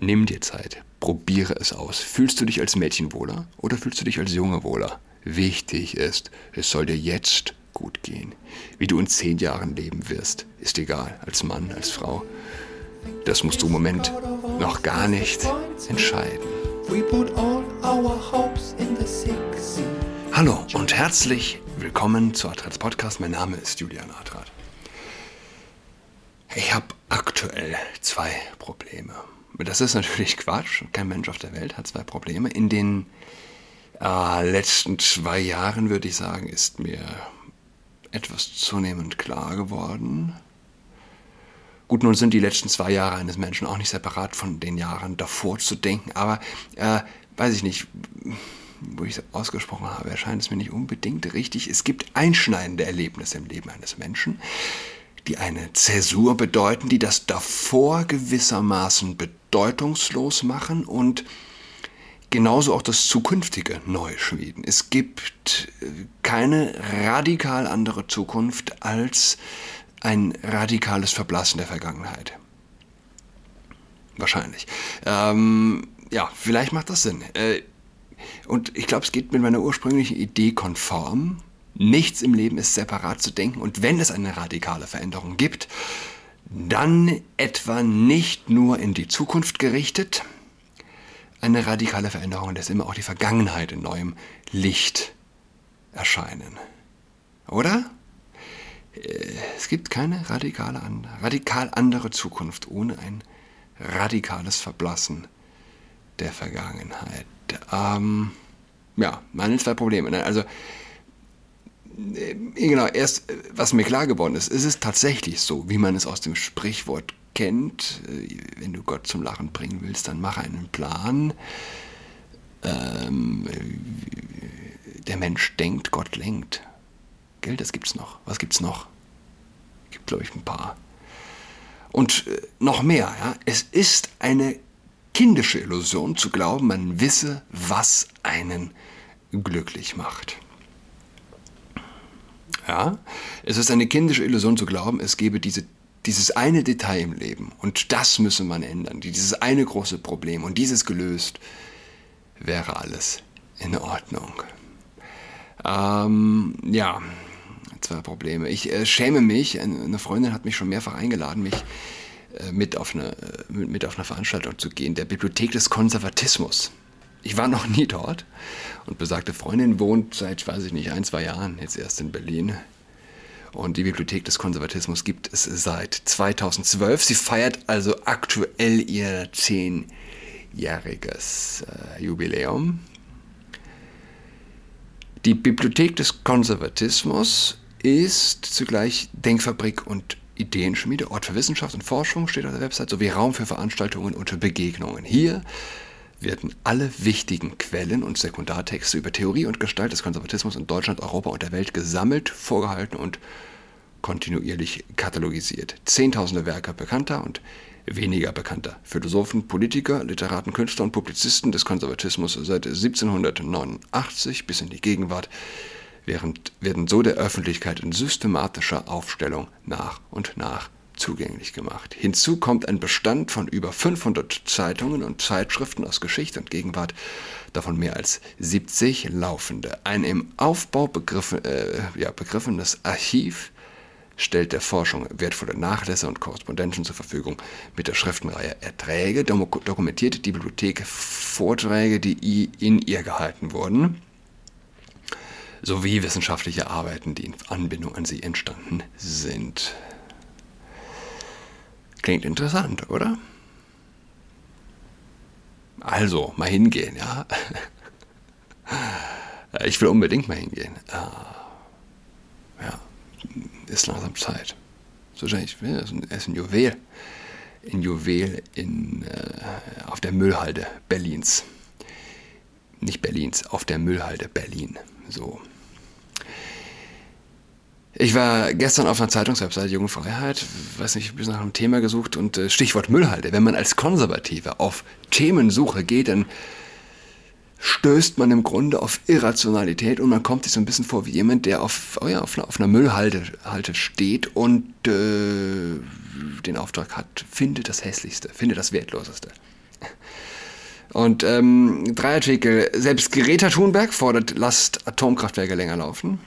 Nimm dir Zeit, probiere es aus. Fühlst du dich als Mädchen wohler oder fühlst du dich als Junge wohler? Wichtig ist, es soll dir jetzt gut gehen. Wie du in zehn Jahren leben wirst, ist egal, als Mann, als Frau. Das musst du im Moment noch gar nicht entscheiden. Hallo und herzlich willkommen zu Adrats Podcast. Mein Name ist Julian Adrat. Ich habe aktuell zwei Probleme. Das ist natürlich Quatsch. Kein Mensch auf der Welt hat zwei Probleme. In den äh, letzten zwei Jahren, würde ich sagen, ist mir etwas zunehmend klar geworden. Gut, nun sind die letzten zwei Jahre eines Menschen auch nicht separat von den Jahren davor zu denken, aber äh, weiß ich nicht, wo ich es ausgesprochen habe, erscheint es mir nicht unbedingt richtig. Es gibt einschneidende Erlebnisse im Leben eines Menschen, die eine Zäsur bedeuten, die das davor gewissermaßen bedeutungslos machen und genauso auch das zukünftige neu schmieden. Es gibt äh, keine radikal andere Zukunft als ein radikales Verblassen der Vergangenheit. Wahrscheinlich. Ähm, ja, vielleicht macht das Sinn. Äh, und ich glaube, es geht mit meiner ursprünglichen Idee konform. Nichts im Leben ist separat zu denken. Und wenn es eine radikale Veränderung gibt, dann etwa nicht nur in die Zukunft gerichtet. Eine radikale Veränderung lässt immer auch die Vergangenheit in neuem Licht erscheinen. Oder? Äh, es gibt keine radikale, radikal andere Zukunft ohne ein radikales Verblassen der Vergangenheit. Ähm, ja, meine zwei Probleme. Ne? Also, genau, erst, äh, was mir klar geworden ist, ist es tatsächlich so, wie man es aus dem Sprichwort kennt. Wenn du Gott zum Lachen bringen willst, dann mach einen Plan. Ähm, der Mensch denkt, Gott lenkt. Gell, das gibt's noch. Was gibt's noch? Gibt, glaube ich, ein paar. Und äh, noch mehr, ja. Es ist eine kindische Illusion zu glauben, man wisse, was einen glücklich macht. Ja, es ist eine kindische Illusion zu glauben, es gebe diese, dieses eine Detail im Leben und das müsse man ändern, dieses eine große Problem und dieses gelöst wäre alles in Ordnung. Ähm, ja, zwei Probleme. Ich äh, schäme mich, eine Freundin hat mich schon mehrfach eingeladen, mich äh, mit, auf eine, mit auf eine Veranstaltung zu gehen, der Bibliothek des Konservatismus. Ich war noch nie dort und besagte Freundin wohnt seit, weiß ich nicht, ein, zwei Jahren jetzt erst in Berlin. Und die Bibliothek des Konservatismus gibt es seit 2012. Sie feiert also aktuell ihr zehnjähriges äh, Jubiläum. Die Bibliothek des Konservatismus ist zugleich Denkfabrik und Ideenschmiede, Ort für Wissenschaft und Forschung steht auf der Website, sowie Raum für Veranstaltungen und Begegnungen. Hier werden alle wichtigen Quellen und Sekundartexte über Theorie und Gestalt des Konservatismus in Deutschland, Europa und der Welt gesammelt, vorgehalten und kontinuierlich katalogisiert. Zehntausende Werke bekannter und weniger bekannter Philosophen, Politiker, Literaten, Künstler und Publizisten des Konservatismus seit 1789 bis in die Gegenwart während, werden so der Öffentlichkeit in systematischer Aufstellung nach und nach zugänglich gemacht. Hinzu kommt ein Bestand von über 500 Zeitungen und Zeitschriften aus Geschichte und Gegenwart, davon mehr als 70 laufende. Ein im Aufbau begriffen, äh, ja, begriffenes Archiv stellt der Forschung wertvolle Nachlässe und Korrespondenzen zur Verfügung. Mit der Schriftenreihe Erträge dokumentiert die Bibliothek Vorträge, die in ihr gehalten wurden sowie wissenschaftliche Arbeiten, die in Anbindung an sie entstanden sind. Klingt interessant, oder? Also, mal hingehen, ja. Ich will unbedingt mal hingehen. Ah, ja, ist langsam Zeit. So schnell ich will, es ist ein Juwel. Ein Juwel in, äh, auf der Müllhalde Berlins. Nicht Berlins, auf der Müllhalde Berlin. So. Ich war gestern auf einer Zeitungswebseite Junge Freiheit, weiß nicht, ein bisschen nach einem Thema gesucht und äh, Stichwort Müllhalde. Wenn man als Konservativer auf Themensuche geht, dann stößt man im Grunde auf Irrationalität und man kommt sich so ein bisschen vor wie jemand, der auf, oh ja, auf, einer, auf einer Müllhalde Halte steht und äh, den Auftrag hat, finde das Hässlichste, finde das Wertloseste. Und ähm, drei Artikel. Selbst Greta Thunberg fordert, lasst Atomkraftwerke länger laufen.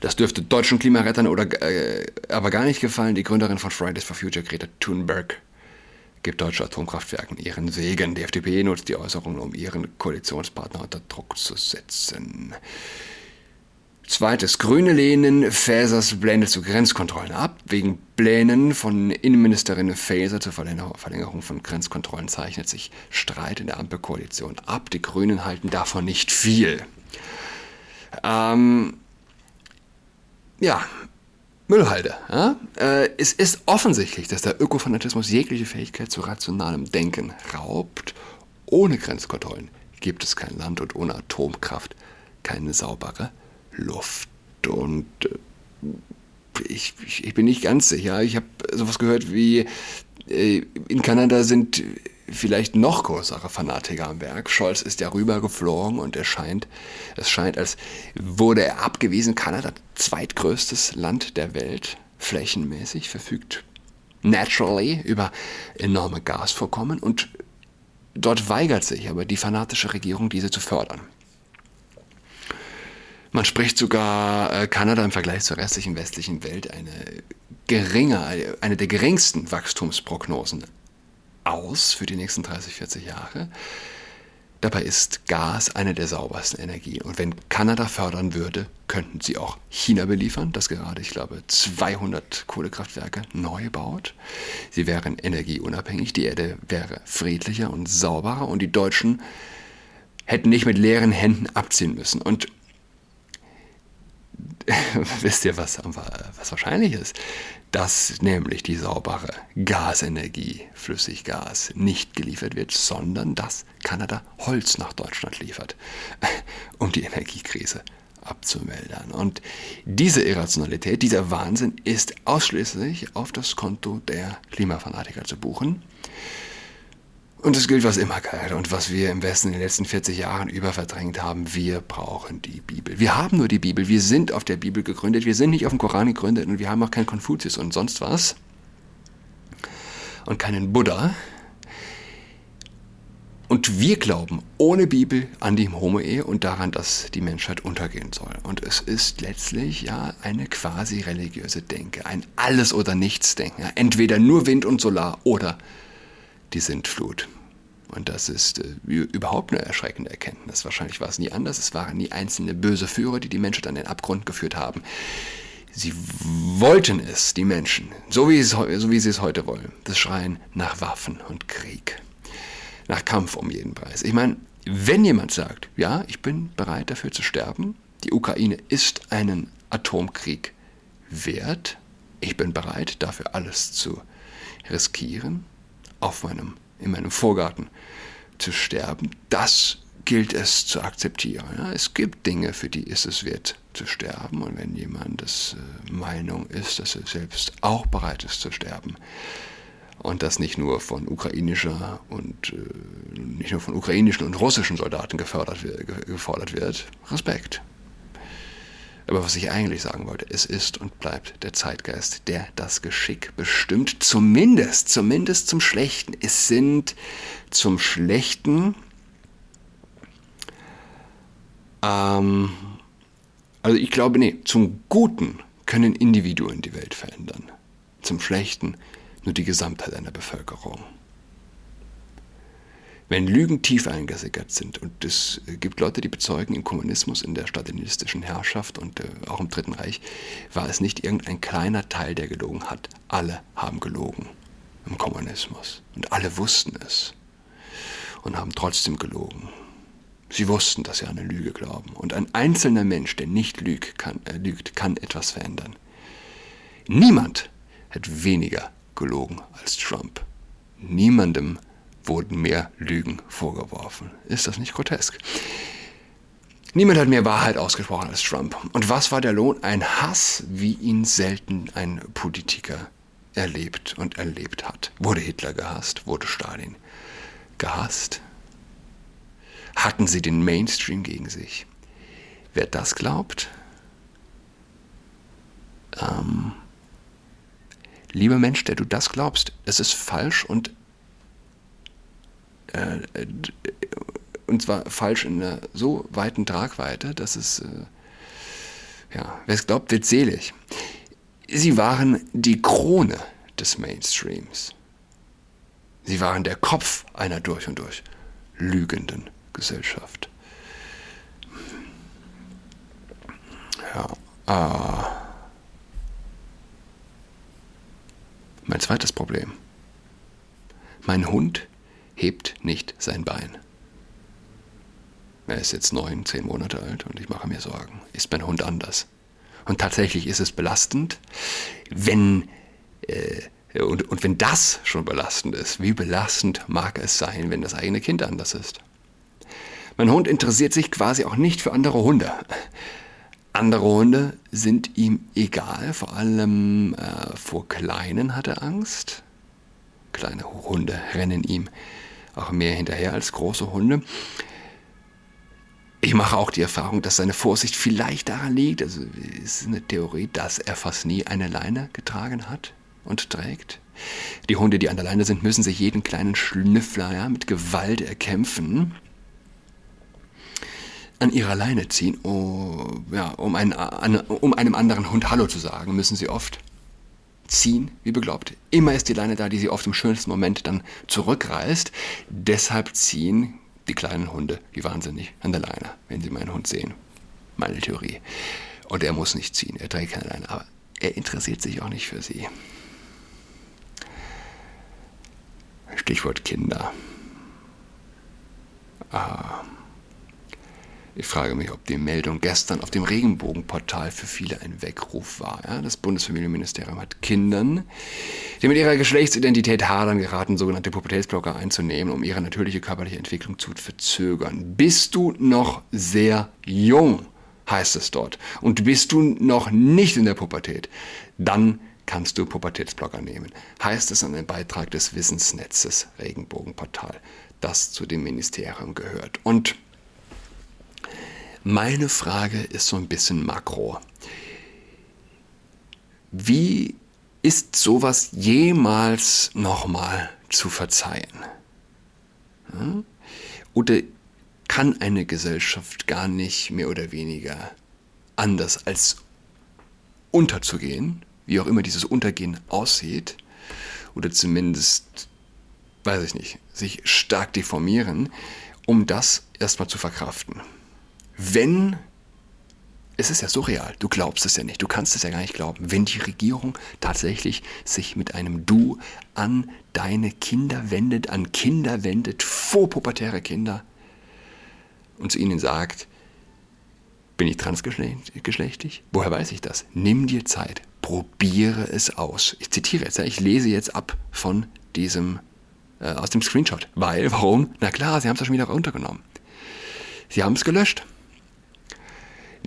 Das dürfte deutschen Klimarettern oder äh, aber gar nicht gefallen. Die Gründerin von Fridays for Future, Greta Thunberg, gibt deutsche Atomkraftwerken ihren Segen. Die FDP nutzt die Äußerungen, um ihren Koalitionspartner unter Druck zu setzen. Zweites, Grüne lehnen Fasers Pläne zu Grenzkontrollen ab. Wegen Plänen von Innenministerin Faeser zur Verlängerung von Grenzkontrollen zeichnet sich Streit in der Ampelkoalition ab. Die Grünen halten davon nicht viel. Ähm, ja, Müllhalde. Ja? Äh, es ist offensichtlich, dass der Ökofanatismus jegliche Fähigkeit zu rationalem Denken raubt. Ohne Grenzkontrollen gibt es kein Land und ohne Atomkraft keine saubere Luft. Und äh, ich, ich, ich, bin nicht ganz sicher. Ich habe sowas gehört wie, äh, in Kanada sind vielleicht noch größere Fanatiker am Werk. Scholz ist ja rübergeflogen und es scheint, es scheint, als wurde er abgewiesen. Kanada, zweitgrößtes Land der Welt, flächenmäßig, verfügt naturally über enorme Gasvorkommen und dort weigert sich aber die fanatische Regierung, diese zu fördern. Man spricht sogar äh, Kanada im Vergleich zur restlichen westlichen Welt eine geringe, eine der geringsten Wachstumsprognosen aus für die nächsten 30, 40 Jahre. Dabei ist Gas eine der saubersten Energien. Und wenn Kanada fördern würde, könnten sie auch China beliefern, das gerade, ich glaube, 200 Kohlekraftwerke neu baut. Sie wären energieunabhängig, die Erde wäre friedlicher und sauberer und die Deutschen hätten nicht mit leeren Händen abziehen müssen. Und wisst ihr, was, was wahrscheinlich ist? Dass nämlich die saubere Gasenergie, Flüssiggas, nicht geliefert wird, sondern dass Kanada Holz nach Deutschland liefert, um die Energiekrise abzumildern. Und diese Irrationalität, dieser Wahnsinn ist ausschließlich auf das Konto der Klimafanatiker zu buchen. Und es gilt, was immer galt und was wir im Westen in den letzten 40 Jahren überverdrängt haben. Wir brauchen die Bibel. Wir haben nur die Bibel. Wir sind auf der Bibel gegründet. Wir sind nicht auf dem Koran gegründet und wir haben auch keinen Konfuzius und sonst was. Und keinen Buddha. Und wir glauben ohne Bibel an die Homo-Ehe und daran, dass die Menschheit untergehen soll. Und es ist letztlich ja eine quasi religiöse Denke, ein Alles- oder Nichts-Denken. Entweder nur Wind und Solar oder die Sintflut. Und das ist äh, überhaupt eine erschreckende Erkenntnis. Wahrscheinlich war es nie anders. Es waren nie einzelne böse Führer, die die Menschheit an den Abgrund geführt haben. Sie wollten es, die Menschen, so wie, es, so wie sie es heute wollen. Das Schreien nach Waffen und Krieg. Nach Kampf um jeden Preis. Ich meine, wenn jemand sagt, ja, ich bin bereit dafür zu sterben, die Ukraine ist einen Atomkrieg wert, ich bin bereit dafür alles zu riskieren, auf meinem, in meinem Vorgarten zu sterben, das gilt es zu akzeptieren. Ja, es gibt Dinge, für die ist es wert zu sterben. Und wenn jemand das äh, Meinung ist, dass er selbst auch bereit ist zu sterben, und das nicht nur von ukrainischer und äh, nicht nur von ukrainischen und russischen Soldaten gefördert, gefordert wird, Respekt. Aber was ich eigentlich sagen wollte, es ist und bleibt der Zeitgeist, der das Geschick bestimmt, zumindest, zumindest zum Schlechten. Es sind zum Schlechten, ähm, also ich glaube, nee, zum Guten können Individuen die Welt verändern. Zum Schlechten nur die Gesamtheit einer Bevölkerung wenn Lügen tief eingesickert sind, und es gibt Leute, die bezeugen, im Kommunismus, in der stalinistischen Herrschaft und äh, auch im Dritten Reich, war es nicht irgendein kleiner Teil, der gelogen hat. Alle haben gelogen im Kommunismus. Und alle wussten es und haben trotzdem gelogen. Sie wussten, dass sie an eine Lüge glauben. Und ein einzelner Mensch, der nicht lügt, kann, äh, lügt, kann etwas verändern. Niemand hat weniger gelogen als Trump. Niemandem wurden mehr Lügen vorgeworfen. Ist das nicht grotesk? Niemand hat mehr Wahrheit ausgesprochen als Trump. Und was war der Lohn? Ein Hass, wie ihn selten ein Politiker erlebt und erlebt hat. Wurde Hitler gehasst? Wurde Stalin gehasst? Hatten sie den Mainstream gegen sich? Wer das glaubt, ähm, lieber Mensch, der du das glaubst, es ist falsch und äh, und zwar falsch in einer so weiten Tragweite, dass es, äh, ja, wer es glaubt, wird selig. Sie waren die Krone des Mainstreams. Sie waren der Kopf einer durch und durch lügenden Gesellschaft. Ja. Ah. Mein zweites Problem. Mein Hund hebt nicht sein Bein. Er ist jetzt neun, zehn Monate alt und ich mache mir Sorgen. Ist mein Hund anders? Und tatsächlich ist es belastend, wenn äh, und, und wenn das schon belastend ist, wie belastend mag es sein, wenn das eigene Kind anders ist? Mein Hund interessiert sich quasi auch nicht für andere Hunde. Andere Hunde sind ihm egal, vor allem äh, vor Kleinen hat er Angst. Kleine Hunde rennen ihm auch mehr hinterher als große Hunde. Ich mache auch die Erfahrung, dass seine Vorsicht vielleicht daran liegt, also es ist eine Theorie, dass er fast nie eine Leine getragen hat und trägt. Die Hunde, die an der Leine sind, müssen sich jeden kleinen Schnüffler ja, mit Gewalt erkämpfen, an ihrer Leine ziehen, oh, ja, um, einen, um einem anderen Hund Hallo zu sagen, müssen sie oft ziehen, wie beglaubt. Immer ist die Leine da, die sie oft im schönsten Moment dann zurückreißt. Deshalb ziehen die kleinen Hunde wie wahnsinnig an der Leine, wenn sie meinen Hund sehen. Meine Theorie. Und er muss nicht ziehen, er trägt keine Leine, aber er interessiert sich auch nicht für sie. Stichwort Kinder. Ah. Ich frage mich, ob die Meldung gestern auf dem Regenbogenportal für viele ein Weckruf war. Ja, das Bundesfamilienministerium hat Kindern, die mit ihrer Geschlechtsidentität hadern geraten, sogenannte Pubertätsblocker einzunehmen, um ihre natürliche körperliche Entwicklung zu verzögern. Bist du noch sehr jung, heißt es dort, und bist du noch nicht in der Pubertät, dann kannst du Pubertätsblocker nehmen. Heißt es an einem Beitrag des Wissensnetzes Regenbogenportal, das zu dem Ministerium gehört. Und meine Frage ist so ein bisschen makro. Wie ist sowas jemals nochmal zu verzeihen? Oder kann eine Gesellschaft gar nicht mehr oder weniger anders als unterzugehen wie auch immer dieses Untergehen aussieht, oder zumindest, weiß ich nicht, sich stark deformieren, um das erstmal zu verkraften. Wenn, es ist ja surreal, du glaubst es ja nicht, du kannst es ja gar nicht glauben, wenn die Regierung tatsächlich sich mit einem Du an deine Kinder wendet, an Kinder wendet, vorpubertäre Kinder, und zu ihnen sagt, bin ich transgeschlechtig? Woher weiß ich das? Nimm dir Zeit, probiere es aus. Ich zitiere jetzt, ich lese jetzt ab von diesem, äh, aus dem Screenshot. Weil, warum? Na klar, sie haben es ja schon wieder runtergenommen. Sie haben es gelöscht.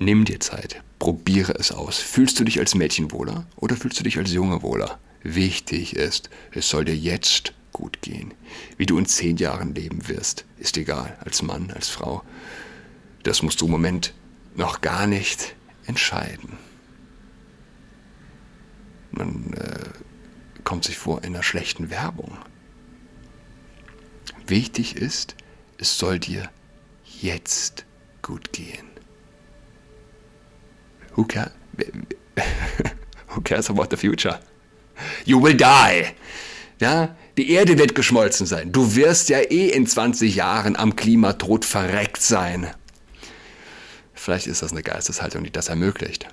Nimm dir Zeit, probiere es aus. Fühlst du dich als Mädchen wohler oder fühlst du dich als Junge wohler? Wichtig ist, es soll dir jetzt gut gehen. Wie du in zehn Jahren leben wirst, ist egal, als Mann, als Frau. Das musst du im Moment noch gar nicht entscheiden. Man äh, kommt sich vor in einer schlechten Werbung. Wichtig ist, es soll dir jetzt gut gehen. Who, care, who cares about the future? You will die. Ja, die Erde wird geschmolzen sein. Du wirst ja eh in 20 Jahren am Klimatod verreckt sein. Vielleicht ist das eine Geisteshaltung, die das ermöglicht.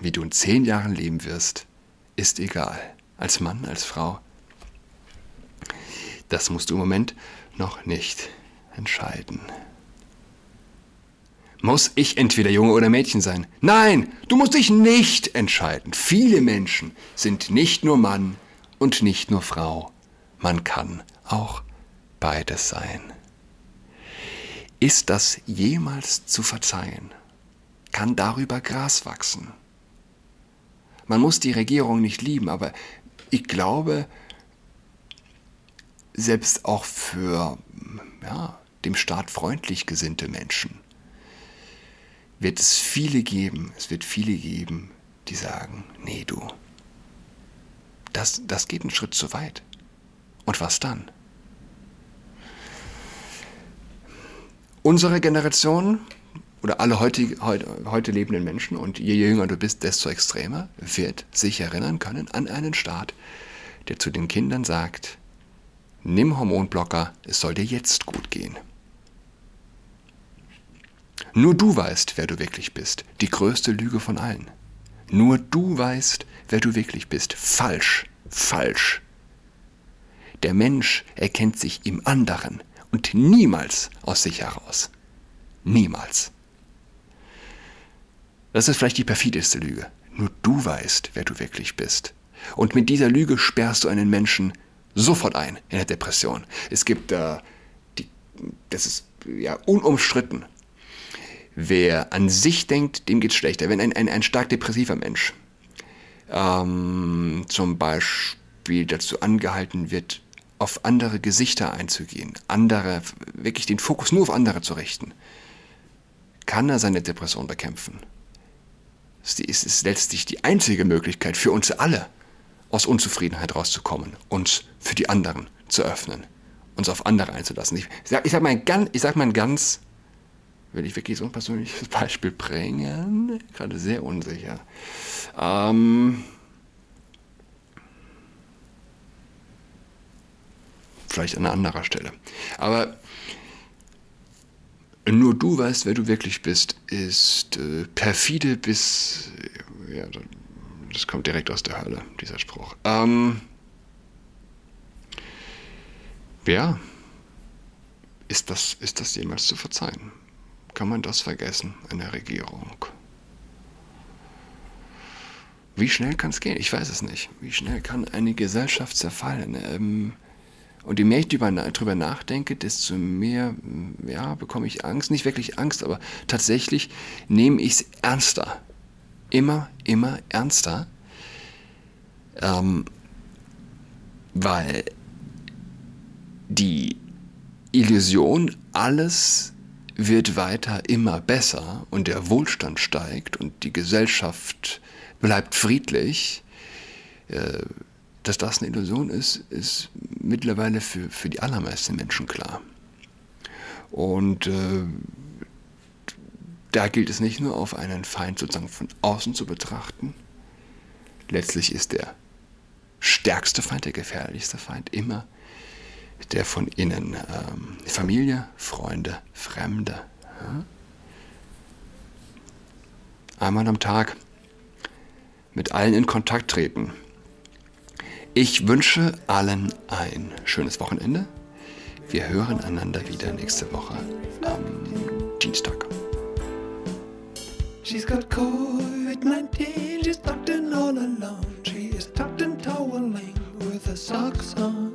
Wie du in zehn Jahren leben wirst, ist egal. Als Mann, als Frau. Das musst du im Moment noch nicht entscheiden. Muss ich entweder Junge oder Mädchen sein? Nein, du musst dich nicht entscheiden. Viele Menschen sind nicht nur Mann und nicht nur Frau. Man kann auch beides sein. Ist das jemals zu verzeihen? Kann darüber Gras wachsen? Man muss die Regierung nicht lieben, aber ich glaube, selbst auch für ja, dem Staat freundlich gesinnte Menschen wird es viele geben, es wird viele geben, die sagen, nee du, das, das geht einen Schritt zu weit. Und was dann? Unsere Generation oder alle heute, heute, heute lebenden Menschen, und je jünger du bist, desto extremer, wird sich erinnern können an einen Staat, der zu den Kindern sagt, nimm Hormonblocker, es soll dir jetzt gut gehen. Nur du weißt, wer du wirklich bist. Die größte Lüge von allen. Nur du weißt, wer du wirklich bist. Falsch, falsch. Der Mensch erkennt sich im anderen und niemals aus sich heraus. Niemals. Das ist vielleicht die perfideste Lüge. Nur du weißt, wer du wirklich bist. Und mit dieser Lüge sperrst du einen Menschen sofort ein in der Depression. Es gibt, äh, das ist ja unumstritten, wer an sich denkt, dem geht es schlechter. Wenn ein, ein, ein stark depressiver Mensch ähm, zum Beispiel dazu angehalten wird, auf andere Gesichter einzugehen, andere, wirklich den Fokus nur auf andere zu richten, kann er seine Depression bekämpfen. Es ist letztlich die einzige Möglichkeit für uns alle, aus Unzufriedenheit rauszukommen, uns für die anderen zu öffnen, uns auf andere einzulassen. Ich sage sag mal, sag mal ein ganz, will ich wirklich so ein persönliches Beispiel bringen? Gerade sehr unsicher. Ähm, vielleicht an einer anderen Stelle. Aber nur du weißt, wer du wirklich bist, ist äh, perfide bis. Ja, das kommt direkt aus der Hölle, dieser Spruch. Ähm, ja, ist das, ist das jemals zu verzeihen? Kann man das vergessen in der Regierung? Wie schnell kann es gehen? Ich weiß es nicht. Wie schnell kann eine Gesellschaft zerfallen? Ähm, und je mehr ich darüber nachdenke, desto mehr ja, bekomme ich Angst. Nicht wirklich Angst, aber tatsächlich nehme ich es ernster. Immer, immer ernster. Ähm, weil die Illusion, alles wird weiter immer besser und der Wohlstand steigt und die Gesellschaft bleibt friedlich, äh, dass das eine Illusion ist, ist mittlerweile für, für die allermeisten Menschen klar. Und äh, da gilt es nicht nur auf einen Feind sozusagen von außen zu betrachten. Letztlich ist der stärkste Feind, der gefährlichste Feind immer der von innen. Ähm, Familie, Freunde, Fremde. Ja? Einmal am Tag mit allen in Kontakt treten ich wünsche allen ein schönes Wochenende. Wir hören einander wieder nächste Woche am Dienstag. She's got COVID-19, she's tucked in all alone. She is tucked in toweling with her socks on.